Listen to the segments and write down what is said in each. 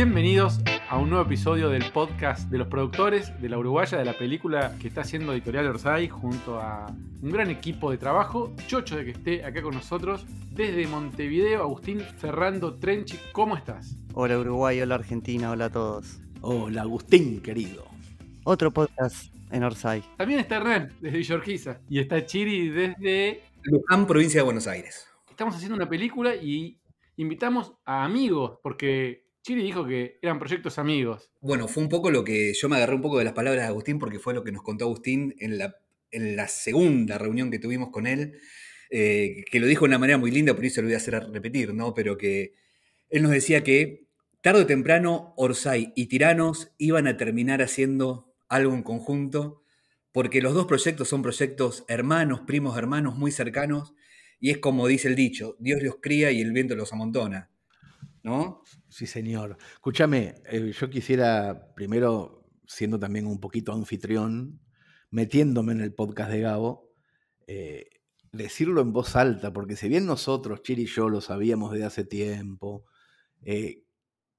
Bienvenidos a un nuevo episodio del podcast de los productores de la Uruguaya de la película que está haciendo Editorial Orsay junto a un gran equipo de trabajo. Chocho de que esté acá con nosotros desde Montevideo, Agustín Ferrando Trenchi. ¿Cómo estás? Hola Uruguay, hola Argentina, hola a todos. Hola Agustín, querido. Otro podcast en Orsay. También está Hernán desde Villorquiza y está Chiri desde Luján, provincia de Buenos Aires. Estamos haciendo una película y invitamos a amigos porque Chiri dijo que eran proyectos amigos. Bueno, fue un poco lo que yo me agarré un poco de las palabras de Agustín porque fue lo que nos contó Agustín en la, en la segunda reunión que tuvimos con él, eh, que lo dijo de una manera muy linda, por eso lo voy a hacer repetir, ¿no? Pero que él nos decía que tarde o temprano Orsay y Tiranos iban a terminar haciendo algo en conjunto, porque los dos proyectos son proyectos hermanos, primos hermanos, muy cercanos, y es como dice el dicho, Dios los cría y el viento los amontona. ¿No? Sí, señor. Escúchame, eh, yo quisiera primero, siendo también un poquito anfitrión, metiéndome en el podcast de Gabo, eh, decirlo en voz alta, porque si bien nosotros, Chiri y yo, lo sabíamos desde hace tiempo, eh,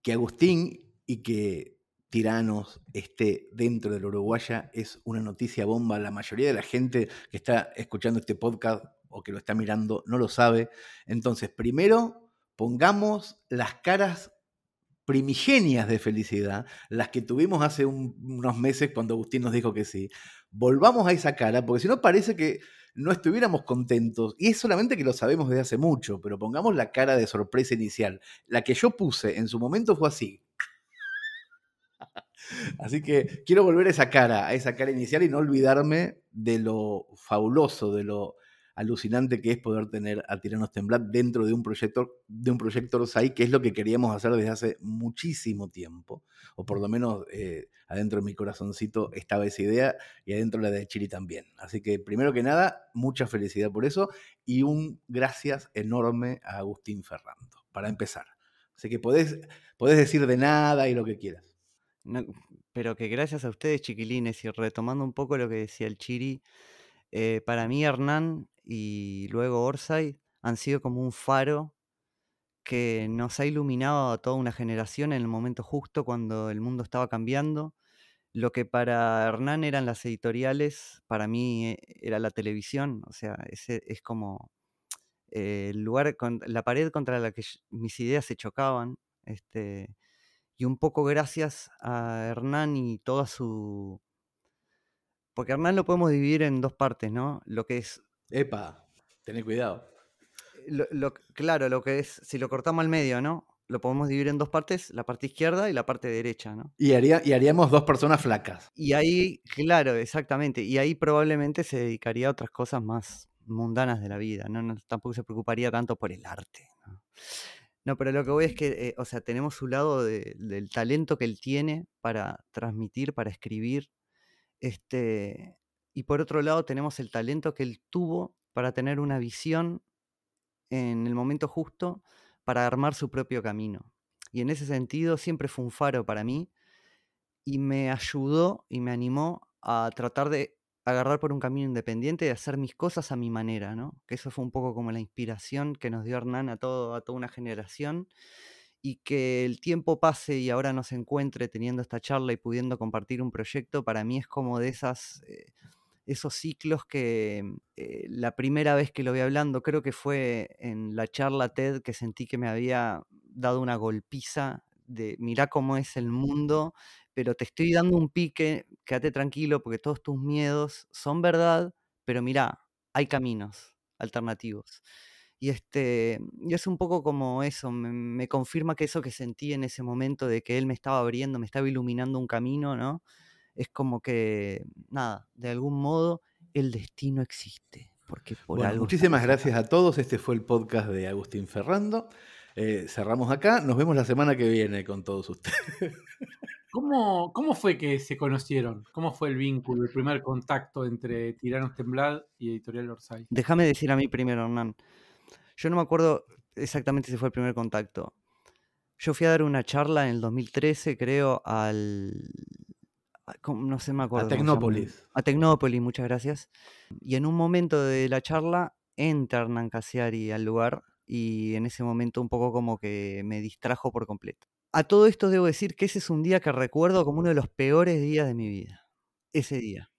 que Agustín y que Tiranos esté dentro del Uruguaya es una noticia bomba. La mayoría de la gente que está escuchando este podcast o que lo está mirando no lo sabe. Entonces, primero, pongamos las caras primigenias de felicidad, las que tuvimos hace unos meses cuando Agustín nos dijo que sí. Volvamos a esa cara, porque si no parece que no estuviéramos contentos, y es solamente que lo sabemos desde hace mucho, pero pongamos la cara de sorpresa inicial. La que yo puse en su momento fue así. Así que quiero volver a esa cara, a esa cara inicial y no olvidarme de lo fabuloso, de lo alucinante que es poder tener a Tiranos Temblar dentro de un proyecto, de un proyecto Orsay, que es lo que queríamos hacer desde hace muchísimo tiempo, o por lo menos eh, adentro de mi corazoncito estaba esa idea y adentro la de Chiri también. Así que primero que nada, mucha felicidad por eso y un gracias enorme a Agustín Ferrando, para empezar. Así que podés, podés decir de nada y lo que quieras. pero que gracias a ustedes, chiquilines, y retomando un poco lo que decía el Chiri, eh, para mí Hernán y luego Orsay han sido como un faro que nos ha iluminado a toda una generación en el momento justo cuando el mundo estaba cambiando. Lo que para Hernán eran las editoriales, para mí eh, era la televisión, o sea, ese es como eh, el lugar, con, la pared contra la que mis ideas se chocaban. Este, y un poco gracias a Hernán y toda su... Porque Hernán lo podemos dividir en dos partes, ¿no? Lo que es Epa, tené cuidado. Lo, claro, lo que es, si lo cortamos al medio, ¿no? Lo podemos dividir en dos partes, la parte izquierda y la parte derecha, ¿no? Y, haría, y haríamos dos personas flacas. Y ahí, claro, exactamente. Y ahí probablemente se dedicaría a otras cosas más mundanas de la vida, ¿no? tampoco se preocuparía tanto por el arte. ¿no? pero lo que voy es que, eh, o sea, tenemos su lado del talento que él tiene para transmitir, para escribir, este, y por otro lado tenemos el talento que él tuvo para tener una visión en el momento justo para armar su propio camino. Y en ese sentido siempre fue un faro para mí y me ayudó y me animó a tratar de agarrar por un camino independiente y hacer mis cosas a mi manera, ¿no? Que eso fue un poco como la inspiración que nos dio Hernán a, toda una generación y que el tiempo pase y ahora nos encuentre teniendo esta charla y pudiendo compartir un proyecto, para mí es como de esas... Eh, esos ciclos que eh, la primera vez que lo vi hablando, creo que fue en la charla TED que sentí que me había dado una golpiza de mirá cómo es el mundo, pero te estoy dando un pique, quédate tranquilo porque todos tus miedos son verdad, pero mirá, hay caminos alternativos. Y, este, y es un poco como eso, me confirma que eso que sentí en ese momento de que él me estaba abriendo, me estaba iluminando un camino, ¿no? Es como que, nada, de algún modo el destino existe. Porque por algo muchísimas gracias a todos. Este fue el podcast de Agustín Ferrando. Eh, cerramos acá. Nos vemos la semana que viene con todos ustedes. ¿Cómo, ¿Cómo fue que se conocieron? ¿Cómo fue el vínculo, el primer contacto entre Tiranos Temblad y Editorial Orsay? Déjame decir a mí primero, Hernán. Yo no me acuerdo exactamente si fue el primer contacto. Yo fui a dar una charla en el 2013, creo, al no sé, me acuerdo. A Tecnópolis. A Tecnópolis, muchas gracias. Y en un momento de la charla entra Hernán Casiari al lugar y en ese momento un poco como que me distrajo por completo. A todo esto debo decir que ese es un día que recuerdo como uno de los peores días de mi vida. Ese día.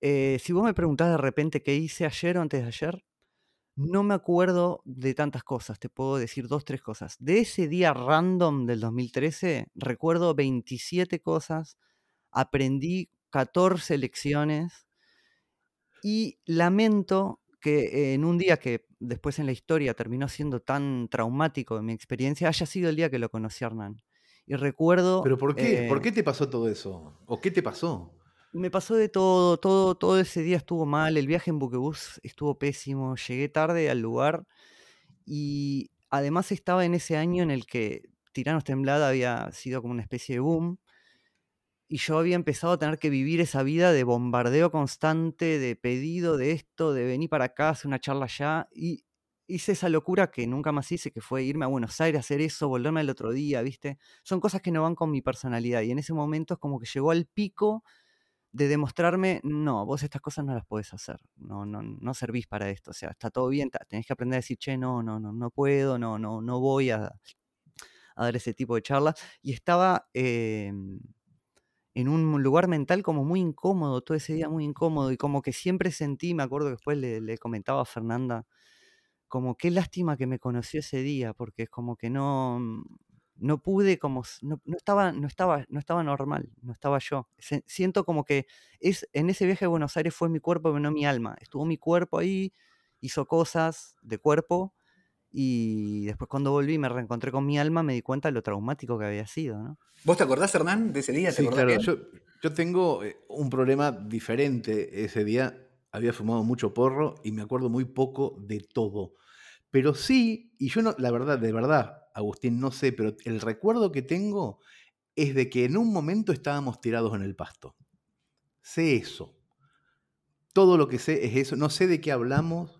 Eh, si vos me preguntás de repente qué hice ayer o antes de ayer, no me acuerdo de tantas cosas. Te puedo decir dos, tres cosas. De ese día random del 2013, recuerdo 27 cosas. Aprendí 14 lecciones. Y lamento que en un día que después en la historia terminó siendo tan traumático en mi experiencia, haya sido el día que lo conocí a Hernán. Y recuerdo... ¿Pero por qué? ¿Por eh, qué te pasó todo eso? ¿O qué te pasó? Me pasó de todo, todo, todo ese día estuvo mal, el viaje en buquebús estuvo pésimo, llegué tarde al lugar y además estaba en ese año en el que Tiranos Temblada había sido como una especie de boom y yo había empezado a tener que vivir esa vida de bombardeo constante, de pedido de esto, de venir para acá, hacer una charla allá y hice esa locura que nunca más hice, que fue irme a Buenos Aires, hacer eso, volverme al otro día, ¿viste? Son cosas que no van con mi personalidad y en ese momento es como que llegó al pico de demostrarme, no, vos estas cosas no las podés hacer, no, no, no servís para esto, o sea, está todo bien, tenés que aprender a decir, che, no, no, no, no puedo, no, no, no voy a, a dar ese tipo de charlas. Y estaba em, en un lugar mental como muy incómodo, todo ese día muy incómodo, y como que siempre sentí, me acuerdo que después le, le comentaba a Fernanda, como qué lástima que me conoció ese día, porque es como que no, mm, no pude, como, no, no estaba, no, estaba, no estaba normal, no estaba yo. Se- siento como que es, en ese viaje a Buenos Aires fue mi cuerpo, pero no mi alma. Estuvo mi cuerpo ahí, hizo cosas de cuerpo, y después cuando volví y me reencontré con mi alma, me di cuenta de lo traumático que había sido, ¿no? ¿Vos te acordás, Hernán, de ese día? ¿Te Sí, acordás claro. Yo, yo tengo eh, un problema diferente ese día. Había fumado mucho porro y me acuerdo muy poco de todo. Pero sí, y yo no, la verdad, de verdad, Agustín, no sé, pero el recuerdo que tengo es de que en un momento estábamos tirados en el pasto. Sé eso. Todo lo que sé es eso. No sé de qué hablamos.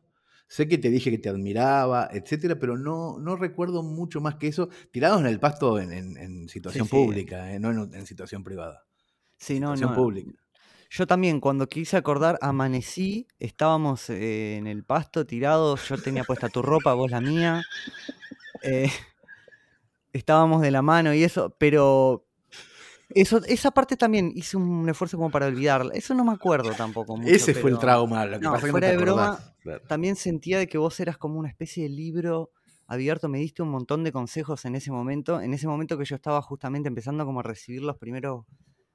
Sé que te dije que te admiraba, etcétera, pero no, no recuerdo mucho más que eso. Tirados en el pasto en, en- en situación sí. pública, eh, no en, en situación privada. Sí, no, situación no. pública. Yo también, cuando quise acordar, amanecí, estábamos eh, en el pasto tirados, yo tenía puesta tu ropa, vos la mía, eh, estábamos de la mano y eso, pero eso, esa parte también hice un esfuerzo como para olvidarla. Eso no me acuerdo tampoco mucho. Ese fue el trauma, lo que no, pasa es que no fuera te de broma. Claro. también sentía de que vos eras como una especie de libro abierto, me diste un montón de consejos en ese momento, en ese momento que yo estaba justamente empezando como a recibir los primeros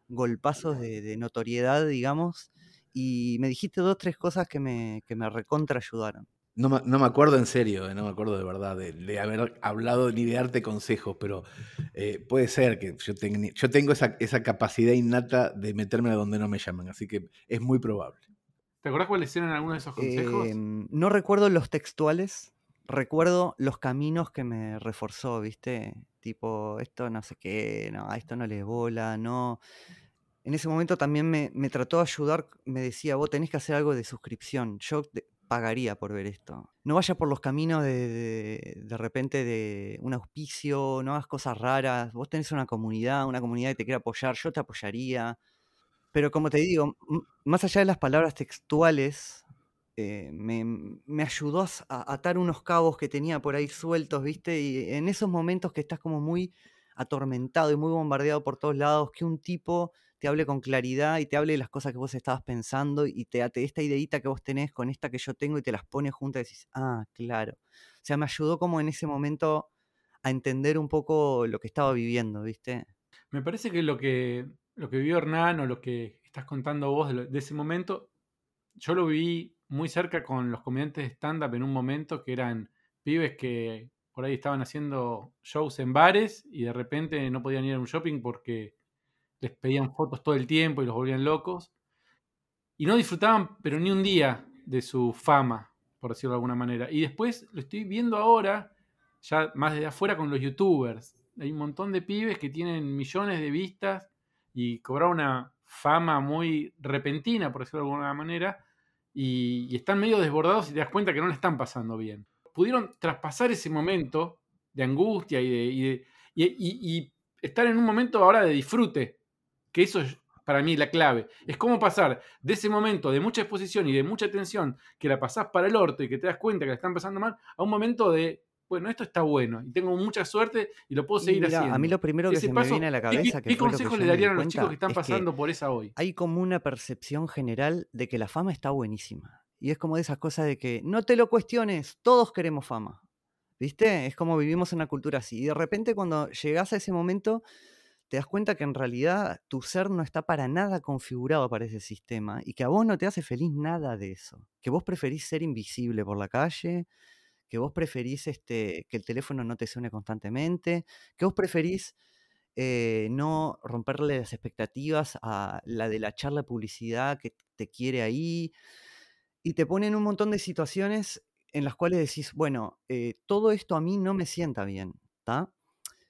golpazos de, de notoriedad, digamos, y me dijiste dos, tres cosas que me, que me recontra ayudaron. No, me- no me acuerdo en serio, eh, no me acuerdo de verdad de, de haber hablado ni de darte consejos, pero eh, puede ser que yo, teni- yo tengo esa, esa capacidad innata de meterme a donde no me llaman, así que es muy probable. ¿Te acordás cuáles eran algunos de esos consejos? Em, no recuerdo los textuales, recuerdo los caminos que me reforzó, ¿viste? Tipo, esto no sé qué, no, a esto no le bola, no. En ese momento también me, me trató de ayudar, me decía, vos tenés que hacer algo de suscripción, yo pagaría por ver esto. No vayas por los caminos de, de, repente de un auspicio, no hagas cosas raras, vos tenés una comunidad, una comunidad que te quiere apoyar, yo te apoyaría. Pero como te digo, más allá de las palabras textuales, eh, me, me ayudó a atar unos cabos que tenía por ahí sueltos, ¿viste? Y en esos momentos que estás como muy atormentado y muy bombardeado por todos lados, que un tipo te hable con claridad y te hable de las cosas que vos estabas pensando y te ate esta ideita que vos tenés con esta que yo tengo y te las pone juntas y decís, ah, claro. O sea, me ayudó como en ese momento a entender un poco lo que estaba viviendo, ¿viste? Me parece que lo que lo que vivió Hernán o lo que estás contando vos de, de ese momento, yo lo viví muy cerca con los comediantes de stand-up en un momento que eran pibes que por ahí estaban haciendo shows en bares y de repente no podían ir a un shopping porque les pedían fotos todo el tiempo y los volvían locos. Y no disfrutaban, pero ni un día de su fama, por decirlo de alguna manera. Y después lo estoy viendo ahora, ya más desde afuera con los youtubers. Hay un montón de pibes que tienen millones de vistas y cobraron una fama muy repentina, por decirlo de alguna manera, y, están medio desbordados y te das cuenta que no le están pasando bien. Pudieron traspasar ese momento de angustia y, de, y estar en un momento ahora de disfrute, que eso es para mí la clave. Es cómo pasar de ese momento de mucha exposición y de mucha tensión, que la pasás para el orto y que te das cuenta que la están pasando mal, a un momento de bueno, esto está bueno y tengo mucha suerte y lo puedo seguir haciendo. a mí lo primero que Ese se paso, me viene a la ¿qué- qué- cabeza, ¿Qué, que consejos le darían a los chicos que están es que pasando por esa hoy? hay como una percepción general de que la fama está buenísima. Y es como de esas cosas de que no te lo cuestiones, todos queremos fama. ¿Viste? Es como vivimos en una cultura así. Y de repente cuando llegas a ese momento, te das cuenta que en realidad tu ser no está para nada configurado para ese sistema y que a vos no te hace feliz nada de eso. Que vos preferís ser invisible por la calle, que vos preferís este, que el teléfono no te suene constantemente, que vos preferís eh, no romperle las expectativas a la de la charla de publicidad que te quiere ahí. Y te ponen un montón de situaciones en las cuales decís, bueno, eh, todo esto a mí no me sienta bien, ¿está?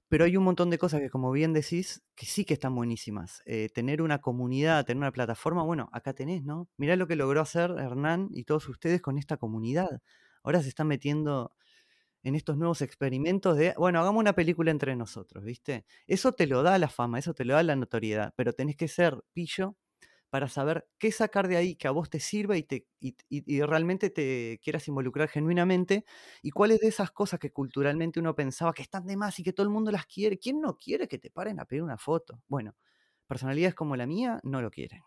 Pero hay un montón de cosas que, como bien decís, que sí que están buenísimas. Eh, tener una comunidad, tener una plataforma, bueno, acá tenés, ¿no? Mirá lo que logró hacer Hernán y todos ustedes con esta comunidad. Ahora se están metiendo en estos nuevos experimentos de, bueno, hagamos una película entre nosotros, ¿viste? Eso te lo da la fama, eso te lo da la notoriedad, pero tenés que ser pillo para saber qué sacar de ahí que a vos te sirva y, te, y, realmente te quieras involucrar genuinamente y cuáles de esas cosas que culturalmente uno pensaba que están de más y que todo el mundo las quiere. ¿Quién no quiere que te paren a pedir una foto? Bueno, personalidades como la mía no lo quieren.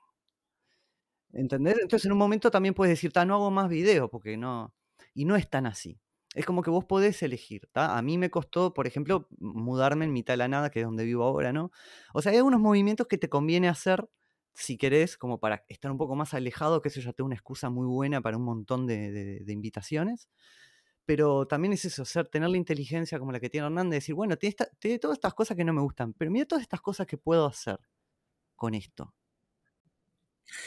¿Entendés? Entonces en un momento también puedes decir, "Ta, no hago más videos porque no... Y no es tan así. Es como que vos podés elegir, ¿tá? A mí me costó, por ejemplo, mudarme en mitad de la nada, que es donde vivo ahora, ¿no? O sea, hay algunos movimientos que te conviene hacer si querés, como para estar un poco más alejado, que eso ya te una excusa muy buena para un montón de invitaciones. Pero también es eso, ser, tener la inteligencia como la que tiene Hernández, decir, bueno, tiene, esta- tiene todas estas cosas que no me gustan, pero mira todas estas cosas que puedo hacer con esto.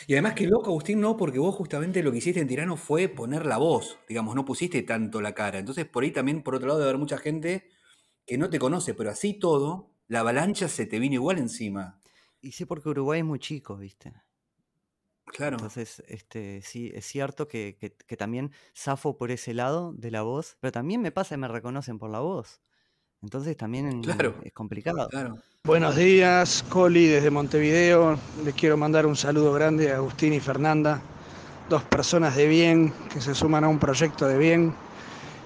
Y además que loco, Agustín, no, porque vos justamente lo que hiciste en Tirano fue poner la voz, digamos, no pusiste tanto la cara. Entonces, por ahí también, por otro lado, debe haber mucha gente que no te conoce, pero así todo, la avalancha se te vino igual encima. Y sí, porque Uruguay es muy chico, ¿viste? Claro. Entonces, este, sí, es cierto que, que- que también zafo por ese lado de la voz, pero también me pasa que me reconocen por la voz. Entonces también Claro. es complicado. Claro. Buenos días, Coli desde Montevideo. Les quiero mandar un saludo grande a Agustín y Fernanda, dos personas de bien que se suman a un proyecto de bien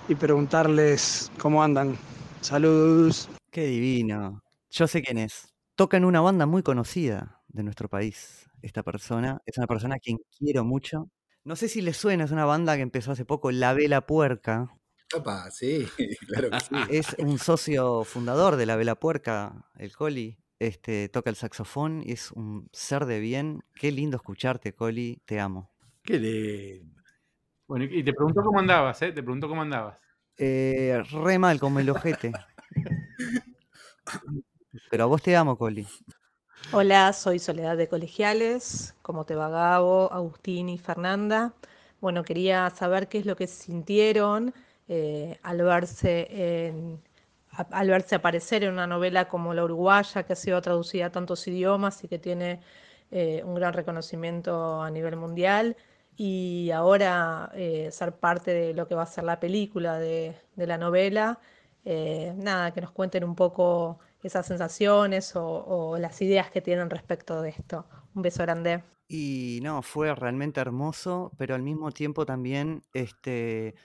y preguntarles cómo andan. Saludos. Qué divino. Yo sé quién es. Toca en una banda muy conocida de nuestro país. Esta persona es una persona a quien quiero mucho. No sé si le suena, es una banda que empezó hace poco, La Vela Puerca. Capaz, sí, claro que sí. Es un socio fundador de La Vela Puerca, el Coli. Este, toca el saxofón y es un ser de bien. Qué lindo escucharte, Coli. Te amo. Qué lindo. Bueno, y te preguntó cómo andabas, ¿eh? Te preguntó cómo andabas. Eh, re mal como el ojete. Pero a vos te amo, Coli. Hola, soy Soledad de Colegiales, ¿cómo te va Gabo, Agustín y Fernanda? Bueno, quería saber qué es lo que sintieron eh, al verse al verse aparecer en una novela como La Uruguaya, que ha sido traducida a tantos idiomas y que tiene eh, un gran reconocimiento a nivel mundial, y ahora eh, ser parte de lo que va a ser la película de, de la novela. Nada, que nos cuenten un poco esas sensaciones o, las ideas que tienen respecto de esto. Un beso grande. Y no, fue realmente hermoso, pero al mismo tiempo también, este,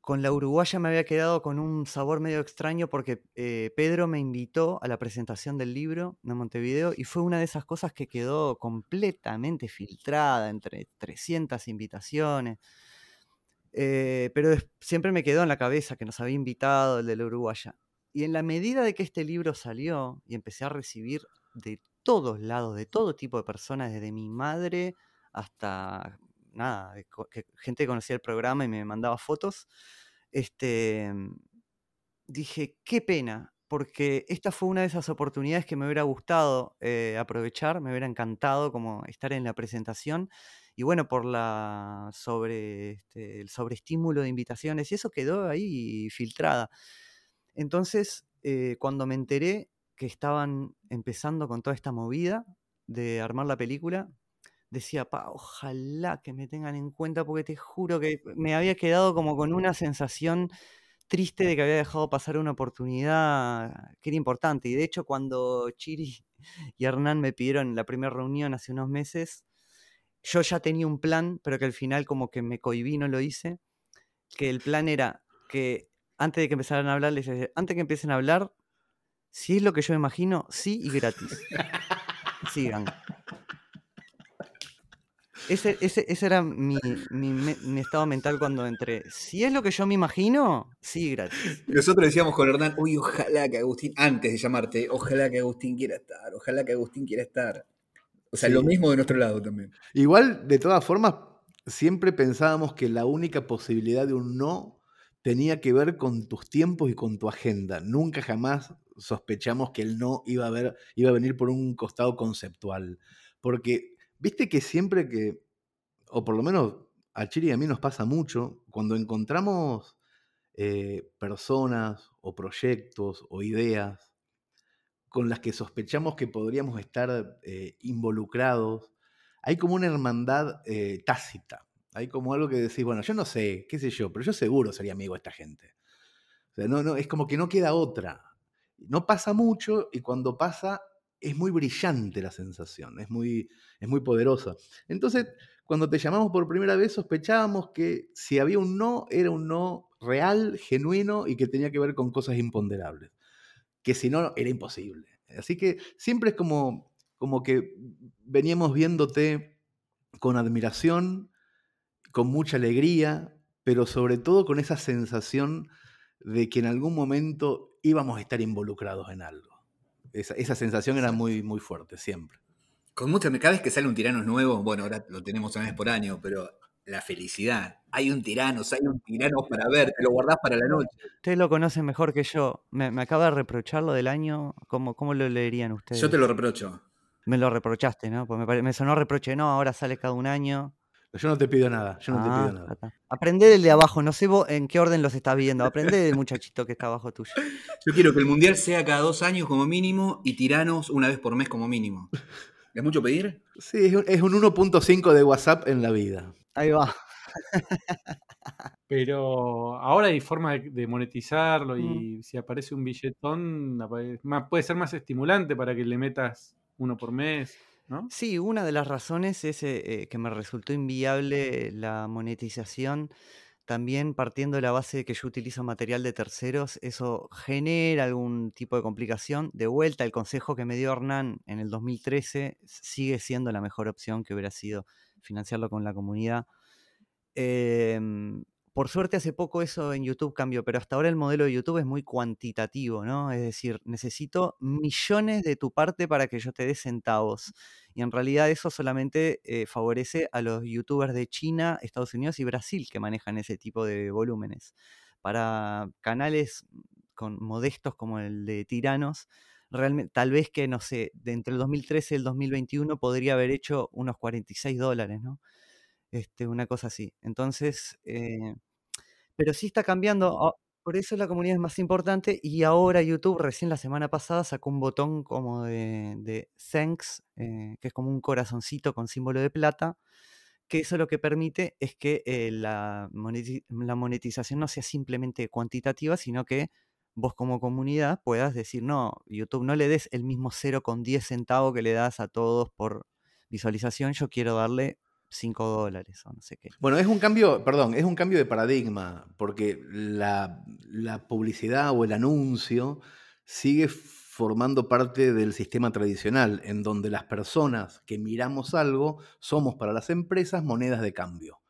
con la uruguaya me había quedado con un sabor medio extraño porque eh, Pedro me invitó a la presentación del libro de Montevideo y fue una de esas cosas que quedó completamente filtrada entre 300 invitaciones. Eh, pero siempre me quedó en la cabeza que nos había invitado el de la uruguaya. Y en la medida de que este libro salió y empecé a recibir de todos lados, de todo tipo de personas, desde mi madre hasta nada, gente que conocía el programa y me mandaba fotos, este, dije, qué pena, porque esta fue una de esas oportunidades que me hubiera gustado eh, aprovechar, me hubiera encantado como estar en la presentación. Y bueno, por la sobre este, el sobreestímulo de invitaciones, y eso quedó ahí filtrada. Entonces, eh, cuando me enteré que estaban empezando con toda esta movida de armar la película, decía, pa, ojalá que me tengan en cuenta, porque te juro que me había quedado como con una sensación triste de que había dejado pasar una oportunidad que era importante. Y de hecho, cuando Chiri y Hernán me pidieron la primera reunión hace unos meses, yo ya tenía un plan, pero que al final como que me cohibí, no lo hice, que el plan era que antes de que empezaran a hablar, les decía, antes de que empiecen a hablar, si es lo que yo imagino, sí y gratis. Sigan. Ese, ese, ese era mi, mi me- mi estado mental cuando entré. Si es lo que yo me imagino, sí, gratis. Nosotros decíamos con Hernán, uy, ojalá que Agustín, antes de llamarte, ojalá que Agustín quiera estar, ojalá que Agustín quiera estar. O sea, Sí. lo mismo de nuestro lado también. Igual, de todas formas, siempre pensábamos que la única posibilidad de un no tenía que ver con tus tiempos y con tu agenda. Nunca jamás sospechamos que el no iba a, venir por un costado conceptual. Porque, viste que siempre que, o por lo menos a Chiri y a mí nos pasa mucho, cuando encontramos eh, personas o proyectos o ideas con las que sospechamos que podríamos estar eh, involucrados, hay como una hermandad eh, tácita. Hay como algo que decís, bueno, yo no sé, qué sé yo, pero yo seguro sería amigo de esta gente. No, no, es como que no queda otra. No pasa mucho y cuando pasa es muy brillante la sensación, es muy, es muy poderosa. Entonces, cuando te llamamos por primera vez, sospechábamos que si había un no, era un no real, genuino y que tenía que ver con cosas imponderables que si no era imposible. Así que siempre es como, como que veníamos viéndote con admiración, con mucha alegría, pero sobre todo con esa sensación de que en algún momento íbamos a estar involucrados en algo. Esa, esa sensación era muy, muy fuerte, siempre. Con mucha, cada vez que sale un tirano nuevo, bueno, ahora lo tenemos una vez por año, pero la felicidad. Hay un tirano, hay un tirano para ver, te lo guardás para la noche. Ustedes lo conocen mejor que yo. Me, me acaba de reprochar lo del año. ¿Cómo, cómo lo leerían ustedes? Yo te lo reprocho. Me lo reprochaste, ¿no? Pues me, pare- me sonó reproche. No, ahora sale cada un año. Yo no te pido nada, yo no Ah, te pido ya nada. está. Aprendé del de abajo. No sé vos en qué orden los estás viendo. Aprendé del muchachito que está abajo tuyo. Yo quiero que el mundial sea cada dos años como mínimo y tiranos una vez por mes como mínimo. ¿Es mucho pedir? Sí, es un, es un 1.5 de WhatsApp en la vida. Ahí va. Pero ahora hay forma de, monetizarlo Mm. y si aparece un billetón, puede ser más estimulante para que le metas uno por mes, Sí, una de las razones es eh, eh, que me resultó inviable la monetización, también partiendo de la base de que yo utilizo material de terceros, eso genera algún tipo de complicación. De vuelta, el consejo que me dio Hernán en el 2013 sigue siendo la mejor opción que hubiera sido financiarlo con la comunidad. Em, por suerte hace poco eso en YouTube cambió, pero hasta ahora el modelo de YouTube es muy cuantitativo, ¿no? Es decir, necesito millones de tu parte para que yo te dé centavos. Y en realidad eso solamente eh, favorece a los youtubers de China, Estados Unidos y Brasil que manejan ese tipo de volúmenes. Para canales con modestos como el de Tiranos, realmente, tal vez que, no sé, de entre el 2013 y el 2021 podría haber hecho unos 46 dólares, ¿no? Este, una cosa así. Entonces, eh, pero sí está cambiando. ah, Por eso la comunidad es más importante. Y ahora YouTube, recién la semana pasada, sacó un botón como de, thanks, eh, que es como un corazoncito con símbolo de plata. Que eso lo que permite es que eh, la, la monetización no sea simplemente cuantitativa, sino que vos como comunidad puedas decir, no, YouTube, no le des el mismo 0,10 centavo que le das a todos por visualización, yo quiero darle 5 dólares o no sé qué. Bueno, es un cambio, perdón, es un cambio de paradigma, porque la, la publicidad o el anuncio sigue formando parte del sistema tradicional, en donde las personas que miramos algo somos para las empresas monedas de cambio.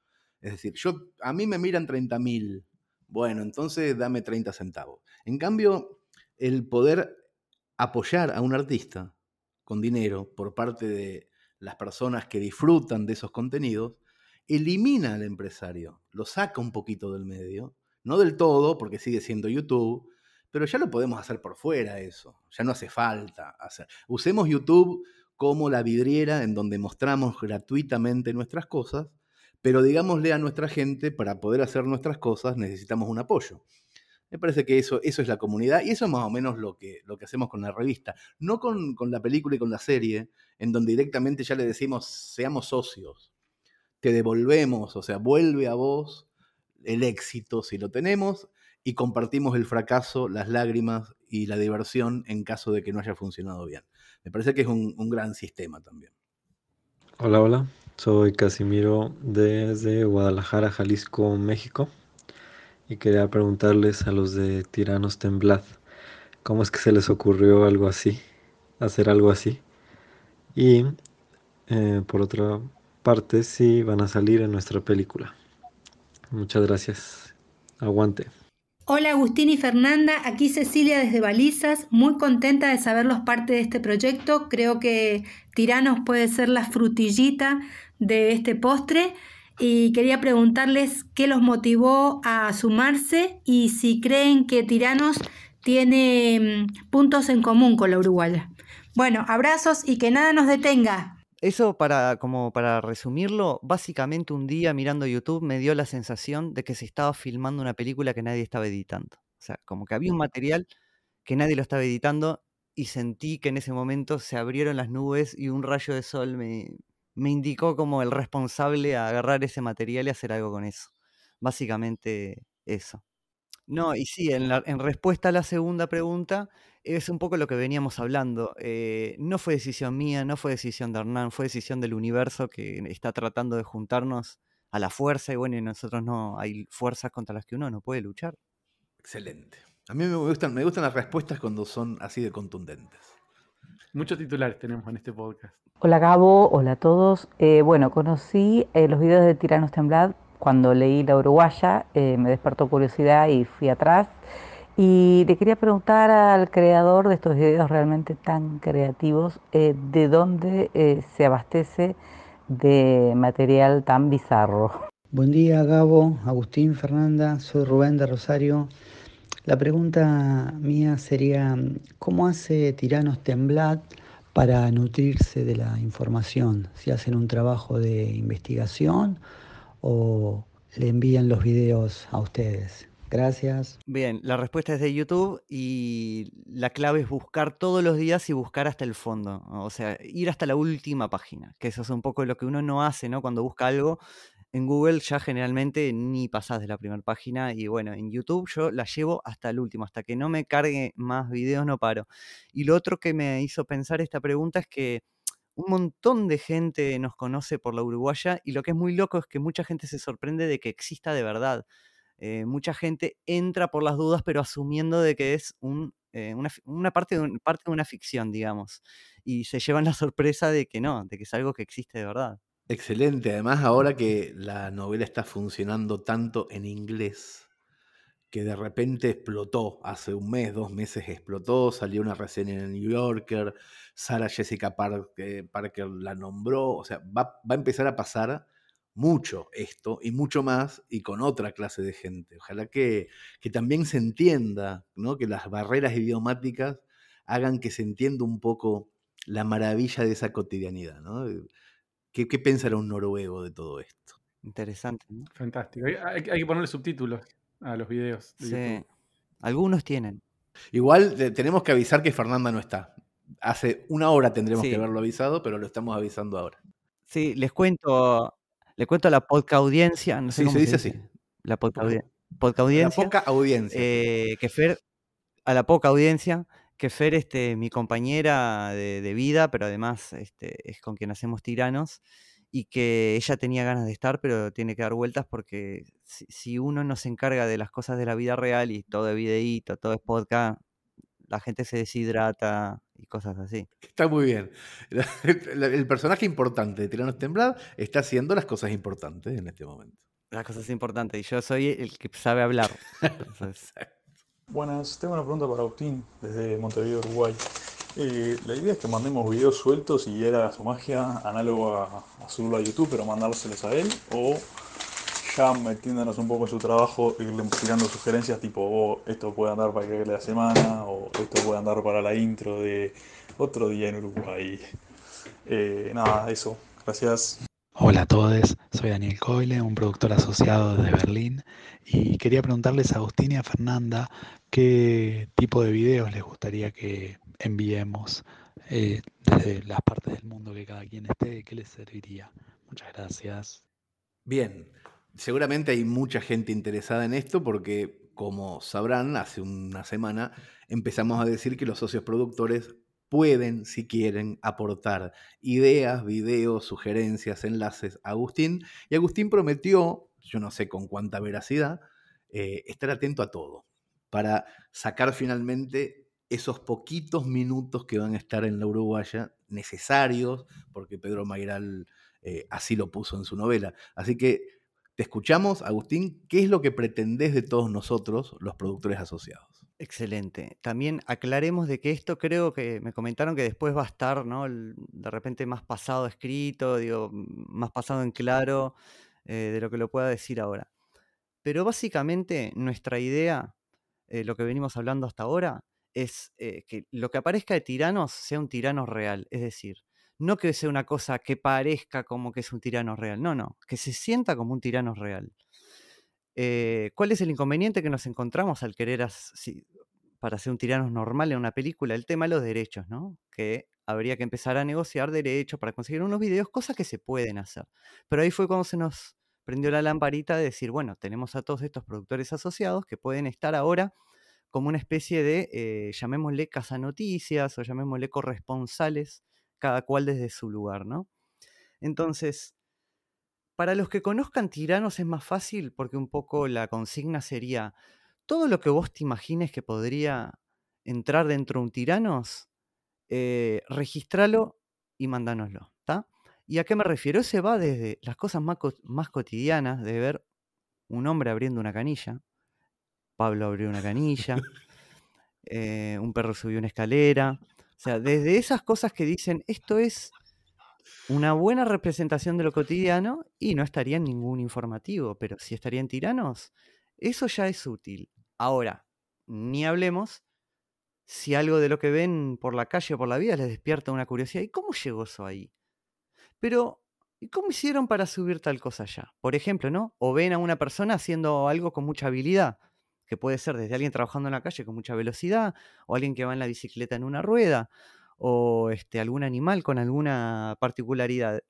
Es decir, yo, a mí me miran 30 mil, bueno, entonces dame 30 centavos. En cambio, el poder apoyar a un artista con dinero por parte de las personas que disfrutan de esos contenidos, elimina al empresario, lo saca un poquito del medio, no del todo, porque sigue siendo YouTube, pero ya lo podemos hacer por fuera eso, ya no hace falta hacer. Usemos YouTube como la vidriera en donde mostramos gratuitamente nuestras cosas, pero digámosle a nuestra gente, para poder hacer nuestras cosas necesitamos un apoyo. Me parece que eso, eso es la comunidad y eso es más o menos lo que, lo que hacemos con la revista. No con, con la película y con la serie, en donde directamente ya le decimos, seamos socios, te devolvemos, o sea, vuelve a vos el éxito si lo tenemos y compartimos el fracaso, las lágrimas y la diversión en caso de que no haya funcionado bien. Me parece que es un, un gran sistema también. Hola, hola, soy Casimiro desde Guadalajara, Jalisco, México. Y quería preguntarles a los de Tiranos Temblad, ¿cómo es que se les ocurrió algo así, hacer algo así? Y eh, por otra parte, si van a salir en nuestra película. Muchas gracias. Aguante. Hola Agustín y Fernanda, aquí Cecilia desde Balizas, muy contenta de saberlos parte de este proyecto. Creo que Tiranos puede ser la frutillita de este postre y quería preguntarles qué los motivó a sumarse y si creen que Tiranos tiene mm, puntos en común con la Uruguaya. Bueno, abrazos y que nada nos detenga. Eso para, como para resumirlo, básicamente un día mirando YouTube me dio la sensación de que se estaba filmando una película que nadie estaba editando. O sea, como que había un material que nadie lo estaba editando y sentí que en ese momento se abrieron las nubes y un rayo de sol me, me indicó como el responsable a agarrar ese material y hacer algo con eso. Básicamente eso. No, y sí, en, respuesta a la segunda pregunta, es un poco lo que veníamos hablando. eh, no fue decisión mía, no fue decisión de Hernán, fue decisión del universo que está tratando de juntarnos a la fuerza y bueno, y nosotros no, hay fuerzas contra las que uno no puede luchar. Excelente. A mí me gustan, me gustan las respuestas cuando son así de contundentes. Muchos titulares tenemos en este podcast. Hola Gabo, hola a todos. Eh, bueno, conocí eh, los videos de Tiranos Temblad cuando leí La Uruguaya, eh, me despertó curiosidad y fui atrás. Y le quería preguntar al creador de estos videos realmente tan creativos, eh, ¿de dónde eh, se abastece de material tan bizarro? Buen día, Gabo, Agustín, Fernanda, soy Rubén de Rosario. La pregunta mía sería, ¿cómo hace Tiranos Temblad para nutrirse de la información? ¿Si hacen un trabajo de investigación o le envían los videos a ustedes? Gracias. Bien, la respuesta es de YouTube y la clave es buscar todos los días y buscar hasta el fondo. O sea, ir hasta la última página, que eso es un poco lo que uno no hace, ¿no? Cuando busca algo en Google ya generalmente ni pasás de la primera página y bueno, en YouTube yo la llevo hasta el último, hasta que no me cargue más videos no paro. Y lo otro que me hizo pensar esta pregunta es que un montón de gente nos conoce por la Uruguaya y lo que es muy loco es que mucha gente se sorprende de que exista de verdad. Eh, mucha gente entra por las dudas, pero asumiendo de que es eh, una parte, de un- parte de una ficción, digamos. Y se llevan la sorpresa de que no, de que es algo que existe de verdad. Excelente. Además, ahora que la novela está funcionando tanto en inglés, que de repente explotó, hace un mes, dos meses explotó, salió una reseña en el New Yorker, Sara Jessica eh, Parker la nombró, o sea, va, va a empezar a pasar mucho esto y mucho más y con otra clase de gente. Ojalá que, que también se entienda, ¿no? que las barreras idiomáticas hagan que se entienda un poco la maravilla de esa cotidianidad. ¿no? ¿Qué, qué pensará un noruego de todo esto? Interesante, ¿no? Fantástico. Hay, hay- hay que ponerle subtítulos a los videos. de Sí. YouTube. Algunos tienen. Igual te- tenemos que avisar que Fernanda no está. Hace una hora tendremos Sí. que haberlo avisado, pero lo estamos avisando ahora. Sí, les cuento, le cuento a la podca audiencia, no sé Sí, cómo se dice así. La podca, Por- audi- podca La audiencia. poca audiencia. eh, que Fer, a la poca audiencia, que Fer, este, mi compañera de, de vida, pero además este, es con quien hacemos tiranos, y que ella tenía ganas de estar, pero tiene que dar vueltas porque si, si uno no se encarga de las cosas de la vida real y todo es videíto, todo es podcast, la gente se deshidrata y cosas así. Está muy bien. El personaje importante de Tiranos Temblad está haciendo las cosas importantes en este momento. Las cosas importantes, y yo soy el que sabe hablar. Entonces, Buenas, tengo una pregunta para Agustín desde Montevideo, Uruguay. Eh, la idea es que mandemos videos sueltos y haga su magia análogo a, a a YouTube, pero mandárselos a él, o ya metiéndonos un poco en su trabajo, irle tirando sugerencias tipo, oh, esto puede andar para que la semana, o esto puede andar para la intro de otro día en Uruguay. Eh, nada, eso. Gracias. Hola a todos, soy Daniel Coyle, un productor asociado desde Berlín y quería preguntarles a Agustín y a Fernanda qué tipo de videos les gustaría que enviemos eh, desde las partes del mundo que cada quien esté, qué les serviría. Muchas gracias. Bien, seguramente hay mucha gente interesada en esto porque, como sabrán, hace una semana empezamos a decir que los socios productores pueden, si quieren, aportar ideas, videos, sugerencias, enlaces a Agustín. Y Agustín prometió, yo no sé con cuánta veracidad, eh, estar atento a todo, para sacar finalmente esos poquitos minutos que van a estar en la Uruguaya necesarios, porque Pedro Mairal eh, así lo puso en su novela. Así que te escuchamos, Agustín, ¿qué es lo que pretendés de todos nosotros, los productores asociados? Excelente. También aclaremos de que esto creo que me comentaron que después va a estar, ¿no? De repente más pasado escrito, digo, más pasado en claro eh, de lo que lo pueda decir ahora. Pero básicamente nuestra idea, eh, lo que venimos hablando hasta ahora, es eh, que lo que aparezca de tiranos sea un tirano real. Es decir, no que sea una cosa que parezca como que es un tirano real. No, no, que se sienta como un tirano real. Eh, ¿Cuál es el inconveniente que nos encontramos al querer, para ser un tirano normal en una película? El tema de los derechos, ¿no? Que habría que empezar a negociar derechos para conseguir unos videos, cosas que se pueden hacer. Pero ahí fue cuando se nos prendió la lamparita de decir, bueno, tenemos a todos estos productores asociados que pueden estar ahora como una especie de, eh, llamémosle noticias o llamémosle corresponsales, cada cual desde su lugar, ¿no? Entonces, para los que conozcan tiranos es más fácil porque un poco la consigna sería, todo lo que vos te imagines que podría entrar dentro de un tiranos, eh, registralo y mandánoslo, ¿está? ¿Y a qué me refiero? Se va desde las cosas más, cotidianas de ver un hombre abriendo una canilla, Pablo abrió una canilla, eh, un perro subió una escalera, o sea, desde esas cosas que dicen, esto es una buena representación de lo cotidiano y no estaría en ningún informativo, pero si estarían tiranos, eso ya es útil. Ahora, ni hablemos si algo de lo que ven por la calle o por la vida les despierta una curiosidad. ¿Y cómo llegó eso ahí? Pero, ¿y cómo hicieron para subir tal cosa allá? Por ejemplo, ¿no? O ven a una persona haciendo algo con mucha habilidad, que puede ser desde alguien trabajando en la calle con mucha velocidad, o alguien que va en la bicicleta en una rueda, o este, algún animal con alguna particularidad.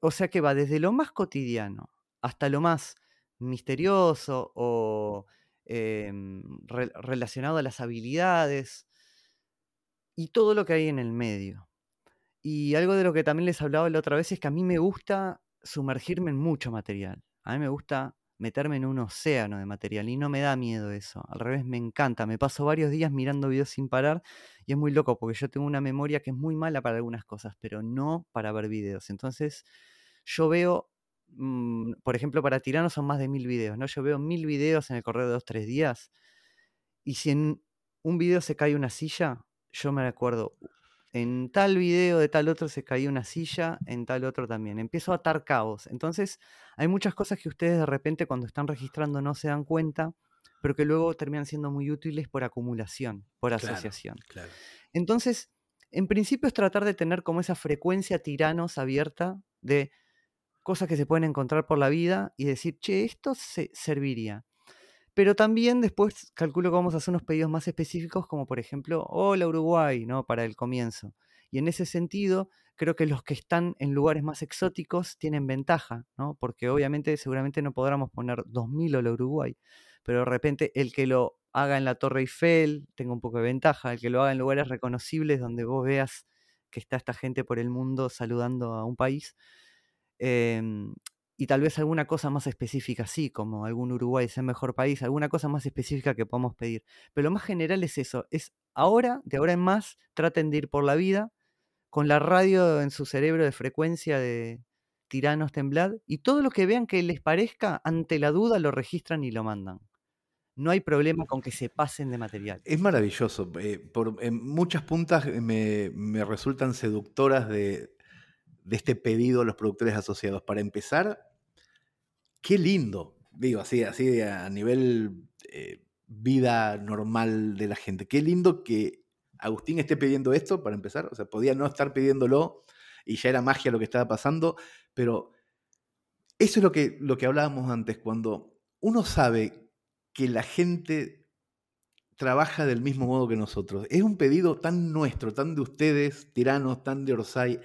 O sea que va desde lo más cotidiano hasta lo más misterioso o em, relacionado a las habilidades y todo lo que hay en el medio. Y algo de lo que también les hablaba la otra vez es que a mí me gusta sumergirme en mucho material. A mí me gusta meterme en un océano de material y no me da miedo eso. Al revés, me encanta. Me paso varios días mirando videos sin parar y es muy loco porque yo tengo una memoria que es muy mala para algunas cosas, pero no para ver videos. Entonces, yo veo, mm, por ejemplo, para Tirano son más de mil videos, ¿no? Yo veo mil videos en el correo de dos, tres días y si en un video se cae una silla, yo me acuerdo, en tal video de tal otro se caía una silla, en tal otro también. Empiezo a atar cabos. Entonces, hay muchas cosas que ustedes de repente cuando están registrando no se dan cuenta, pero que luego terminan siendo muy útiles por acumulación, por asociación. Entonces, en principio es tratar de tener como esa frecuencia tiranos abierta de cosas que se pueden encontrar por la vida y decir, che, esto se serviría. Pero también después calculo que vamos a hacer unos pedidos más específicos, como por ejemplo, hola Uruguay, ¿no? Para el comienzo. Y en ese sentido, creo que los que están en lugares más exóticos tienen ventaja, ¿no? Porque obviamente seguramente no podremos poner 2000 hola Uruguay, pero de repente el que lo haga en la Torre Eiffel tenga un poco de ventaja, el que lo haga en lugares reconocibles donde vos veas que está esta gente por el mundo saludando a un país, em, y tal vez alguna cosa más específica, sí, como algún Uruguay es el mejor país, alguna cosa más específica que podamos pedir. Pero lo más general es eso, es ahora, de ahora en más, traten de ir por la vida con la radio en su cerebro de frecuencia de tiranos temblad y todo lo que vean que les parezca, ante la duda lo registran y lo mandan. No hay problema con que se pasen de material. Es maravilloso. Eh, por, en muchas puntas me, me resultan seductoras de, de este pedido a los productores asociados. Para empezar, qué lindo, digo, así, así a nivel eh, vida normal de la gente. Qué lindo que Agustín esté pidiendo esto para empezar. O sea, podía no estar pidiéndolo y ya era magia lo que estaba pasando, pero eso es lo que, lo que hablábamos antes, cuando uno sabe que la gente trabaja del mismo modo que nosotros. Es un pedido tan nuestro, tan de ustedes, tiranos, tan de Orsay,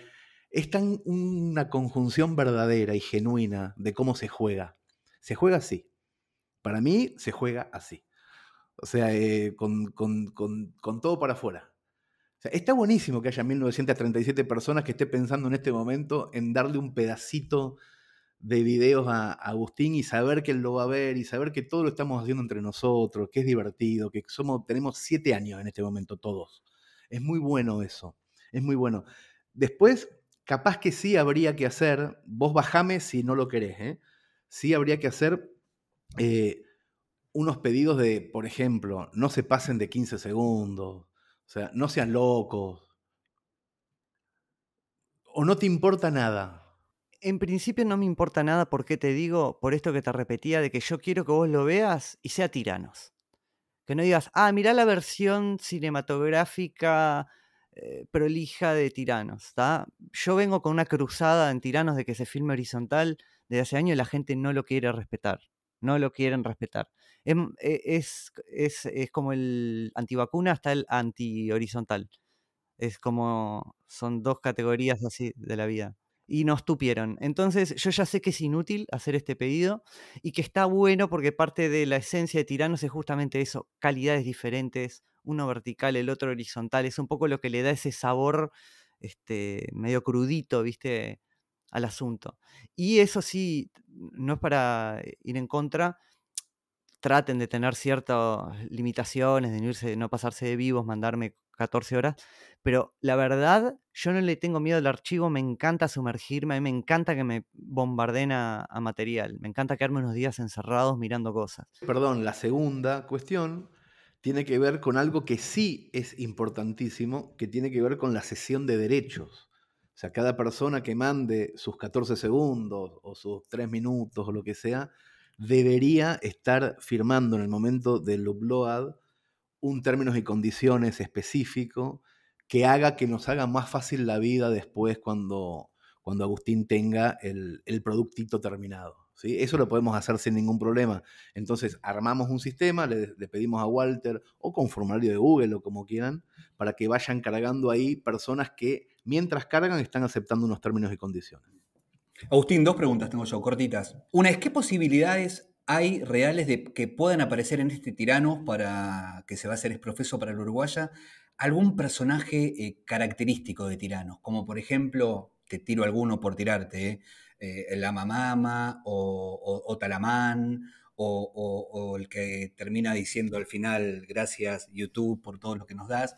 es tan una conjunción verdadera y genuina de cómo se juega. Se juega así. Para mí se juega así. O sea, eh, con, todo para afuera. está buenísimo que haya 1937 personas que esté pensando en este momento en darle un pedacito de videos a, a Agustín y saber que él lo va a ver y saber que todo lo estamos haciendo entre nosotros, que es divertido, que somos, tenemos siete años en este momento todos. Es muy bueno eso, es muy bueno. Después, capaz que sí habría que hacer, vos bajame si no lo querés, ¿eh? sí habría que hacer eh, unos pedidos de, por ejemplo, no se pasen de 15 segundos, o sea, no sean locos, o no te importa nada. En principio no me importa nada porque te digo, por esto que te repetía, de que yo quiero que vos lo veas y sea tiranos. Que no digas, ah, mirá la versión cinematográfica eh, prolija de Tiranos. ¿está? Yo vengo con una cruzada en Tiranos de que se filme horizontal desde hace años y la gente no lo quiere respetar. No lo quieren respetar. Es, e, es, es, es como el antivacuna hasta el anti-horizontal. Es como, son dos categorías así de la vida y nos tupieron. Entonces yo ya sé que es inútil hacer este pedido y que está bueno porque parte de la esencia de Tiranos es justamente eso, calidades diferentes, uno vertical, el otro horizontal, es un poco lo que le da ese sabor este, medio crudito, viste, al asunto. Y eso sí, no es para ir en contra, traten de tener ciertas limitaciones, de no, irse, no pasarse de vivos, mandarme 14 horas, pero la verdad, yo no le tengo miedo al archivo, me encanta sumergirme, a mí me encanta que me bombardeen a, material, me encanta quedarme unos días encerrados mirando cosas. Perdón, la segunda cuestión tiene que ver con algo que sí es importantísimo, que tiene que ver con la cesión de derechos. O sea, cada persona que mande sus 14 segundos o sus 3 minutos o lo que sea, debería estar firmando en el momento del upload un términos y condiciones específico que haga que nos haga más fácil la vida después cuando, cuando Agustín tenga el, el productito terminado. Eso lo podemos hacer sin ningún problema. Entonces armamos un sistema, le, le, pedimos a Walter o con formulario de Google o como quieran, para que vayan cargando ahí personas que mientras cargan están aceptando unos términos y condiciones. Agustín, dos preguntas tengo yo, cortitas. Una es, ¿qué posibilidades hay reales de que puedan aparecer en este tirano para que se va a hacer exprofeso para el uruguaya algún personaje eh, característico de tiranos, como por ejemplo, te tiro alguno por tirarte, eh, eh la mamama o, o, Talamán o, o, el que termina diciendo al final gracias YouTube por todo lo que nos das.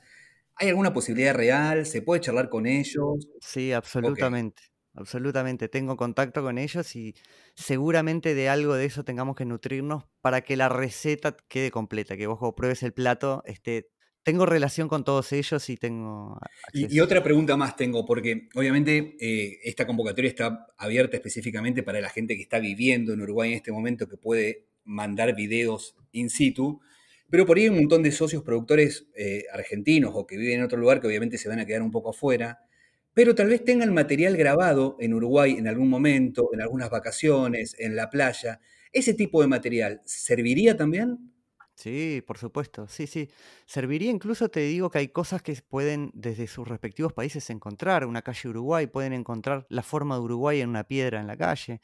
¿Hay alguna posibilidad real? ¿Se puede charlar con ellos? Sí, absolutamente absolutamente. Tengo contacto con ellos y seguramente de algo de eso tengamos que nutrirnos para que la receta quede completa, que vos pruebes el plato, este, tengo relación con todos ellos y tengo... Y, otra pregunta más tengo, porque obviamente eh, esta convocatoria está abierta específicamente para la gente que está viviendo en Uruguay en este momento, que puede mandar videos in situ, pero por ahí hay un montón de socios productores eh, argentinos o que viven en otro lugar que obviamente se van a quedar un poco afuera pero tal vez tengan material grabado en Uruguay en algún momento, en algunas vacaciones, en la playa. ¿Ese tipo de material serviría también? Sí, por supuesto, sí, sí. Serviría incluso, te digo, que hay cosas que pueden desde sus respectivos países encontrar. Una calle Uruguay, pueden encontrar la forma de Uruguay en una piedra en la calle,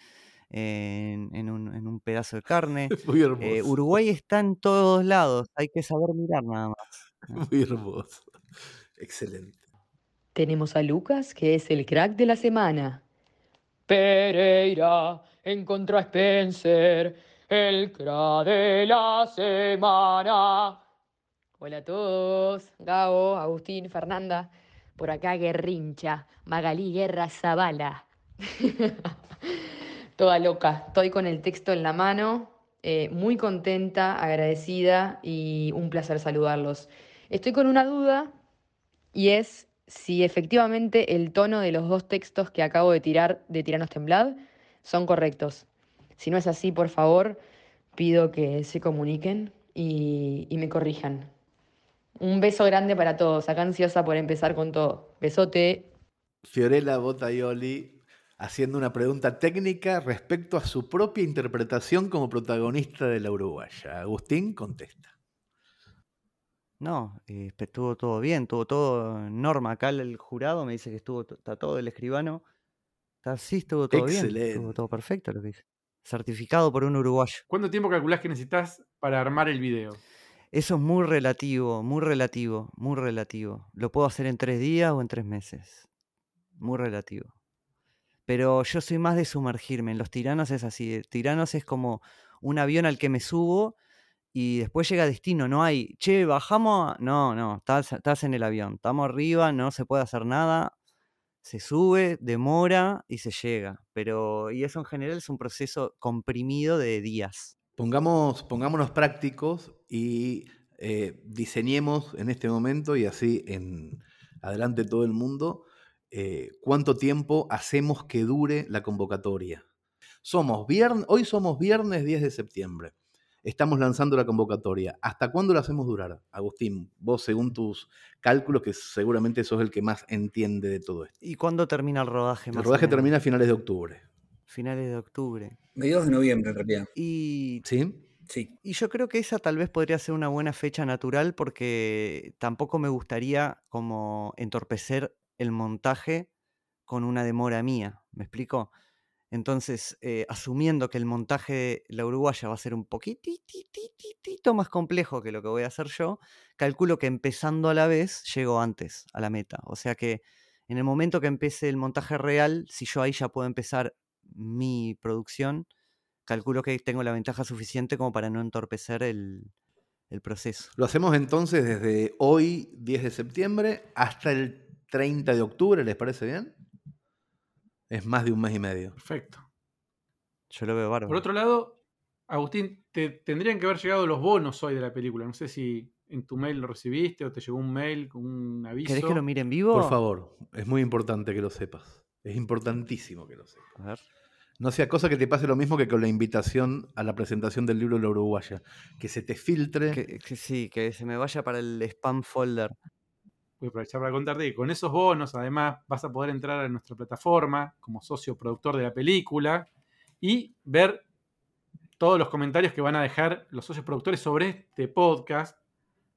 en, un, pedazo de carne. Muy hermoso. Eh, Uruguay está en todos lados, hay que saber mirar nada más. Muy hermoso. Excelente. Tenemos a Lucas, que es el crack de la semana. Pereira encontró a Spencer, el crack de la semana. Hola a todos, Gabo, Agustín, Fernanda. Por acá Guerrincha, Magalí Guerra Zavala. Toda loca, estoy con el texto en la mano, eh, muy contenta, agradecida y un placer saludarlos. Estoy con una duda y es si efectivamente el tono de los dos textos que acabo de tirar de Tiranos Temblad son correctos. Si no es así, por favor, pido que se comuniquen y, me corrijan. Un beso grande para todos. Acá ansiosa por empezar con todo. Besote. Fiorella Botaioli haciendo una pregunta técnica respecto a su propia interpretación como protagonista de la uruguaya. Agustín contesta. No, eh, estuvo todo bien, estuvo todo en norma. Acá el jurado me dice que estuvo, está todo el escribano. Está, sí, estuvo todo bien. Estuvo todo perfecto lo que dice. Certificado por un uruguayo. ¿Cuánto tiempo calculás que necesitas para armar el video? Eso es muy relativo, muy relativo, muy relativo. Lo puedo hacer en tres días o en tres meses. Muy relativo. Pero yo soy más de sumergirme. En los tiranos es así. Tiranos es como un avión al que me subo y después llega a destino. No hay, che, bajamos. a-". No, no, estás, estás en el avión. Estamos arriba, no se puede hacer nada. Se sube, demora y se llega. Pero, y eso en general es un proceso comprimido de días. Pongamos, pongámonos prácticos y eh, diseñemos en este momento y así en adelante todo el mundo eh, cuánto tiempo hacemos que dure la convocatoria. Somos viernes, hoy somos viernes 10 de septiembre. Estamos lanzando la convocatoria. ¿Hasta cuándo la hacemos durar? Agustín, vos según tus cálculos, que seguramente sos el que más entiende de todo esto. ¿Y cuándo termina el rodaje? El más o rodaje menos? termina a finales de octubre. Finales de octubre. Mediados de noviembre, en realidad. Y ¿Sí? Sí. Y yo creo que esa tal vez podría ser una buena fecha natural porque tampoco me gustaría como entorpecer el montaje con una demora mía. ¿Me explico? Entonces, eh, asumiendo que el montaje de la uruguaya va a ser un poquitito más complejo que lo que voy a hacer yo, calculo que empezando a la vez llego antes a la meta. O sea que en el momento que empiece el montaje real, si yo ahí ya puedo empezar mi producción, calculo que tengo la ventaja suficiente como para no entorpecer el, el proceso. Lo hacemos entonces desde hoy, 10 de septiembre, hasta el 30 de octubre, ¿les parece bien? Es más de un mes y medio. Perfecto. Yo lo veo bárbaro. Por otro lado, Agustín, te tendrían que haber llegado los bonos hoy de la película. No sé si en tu mail lo recibiste o te llegó un mail con un aviso. ¿Querés que lo mire en vivo? Por favor, es muy importante que lo sepas. Es importantísimo que lo sepas. A ver. No sea cosa que te pase lo mismo que con la invitación a la presentación del libro de la Uruguaya. Que se te filtre. Que, que sí, que se me vaya para el spam folder. Voy a aprovechar para contarte que con esos bonos, además, vas a poder entrar a nuestra plataforma como socio productor de la película y ver todos los comentarios que van a dejar los socios productores sobre este podcast,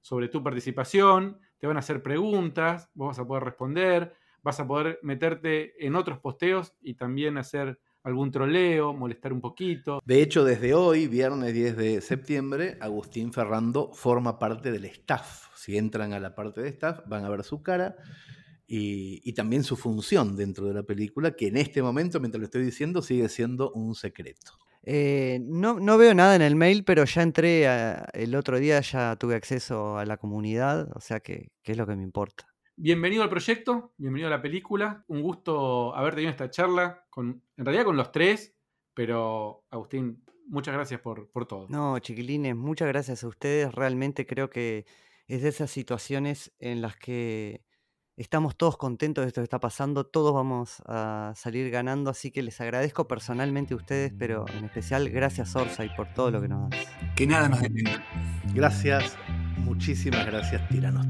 sobre tu participación. Te van a hacer preguntas, vos vas a poder responder, vas a poder meterte en otros posteos y también hacer algún troleo, molestar un poquito. De hecho, desde hoy, viernes 10 de septiembre, Agustín Ferrando forma parte del staff. Si entran a la parte de staff, van a ver su cara y, y también su función dentro de la película, que en este momento, mientras lo estoy diciendo, sigue siendo un secreto. Eh, no, no veo nada en el mail, pero ya entré a- el otro día, ya tuve acceso a la comunidad, o sea que, que es lo que me importa. Bienvenido al proyecto, bienvenido a la película. Un gusto haber tenido esta charla, con, en realidad con los tres, pero Agustín, muchas gracias por, por todo. No, chiquilines, muchas gracias a ustedes. Realmente creo que es de esas situaciones en las que estamos todos contentos de esto que está pasando, todos vamos a salir ganando, así que les agradezco personalmente a ustedes, pero en especial gracias Orsay por todo lo que nos das. Que nada nos detenga. Gracias, muchísimas gracias, Tiranos.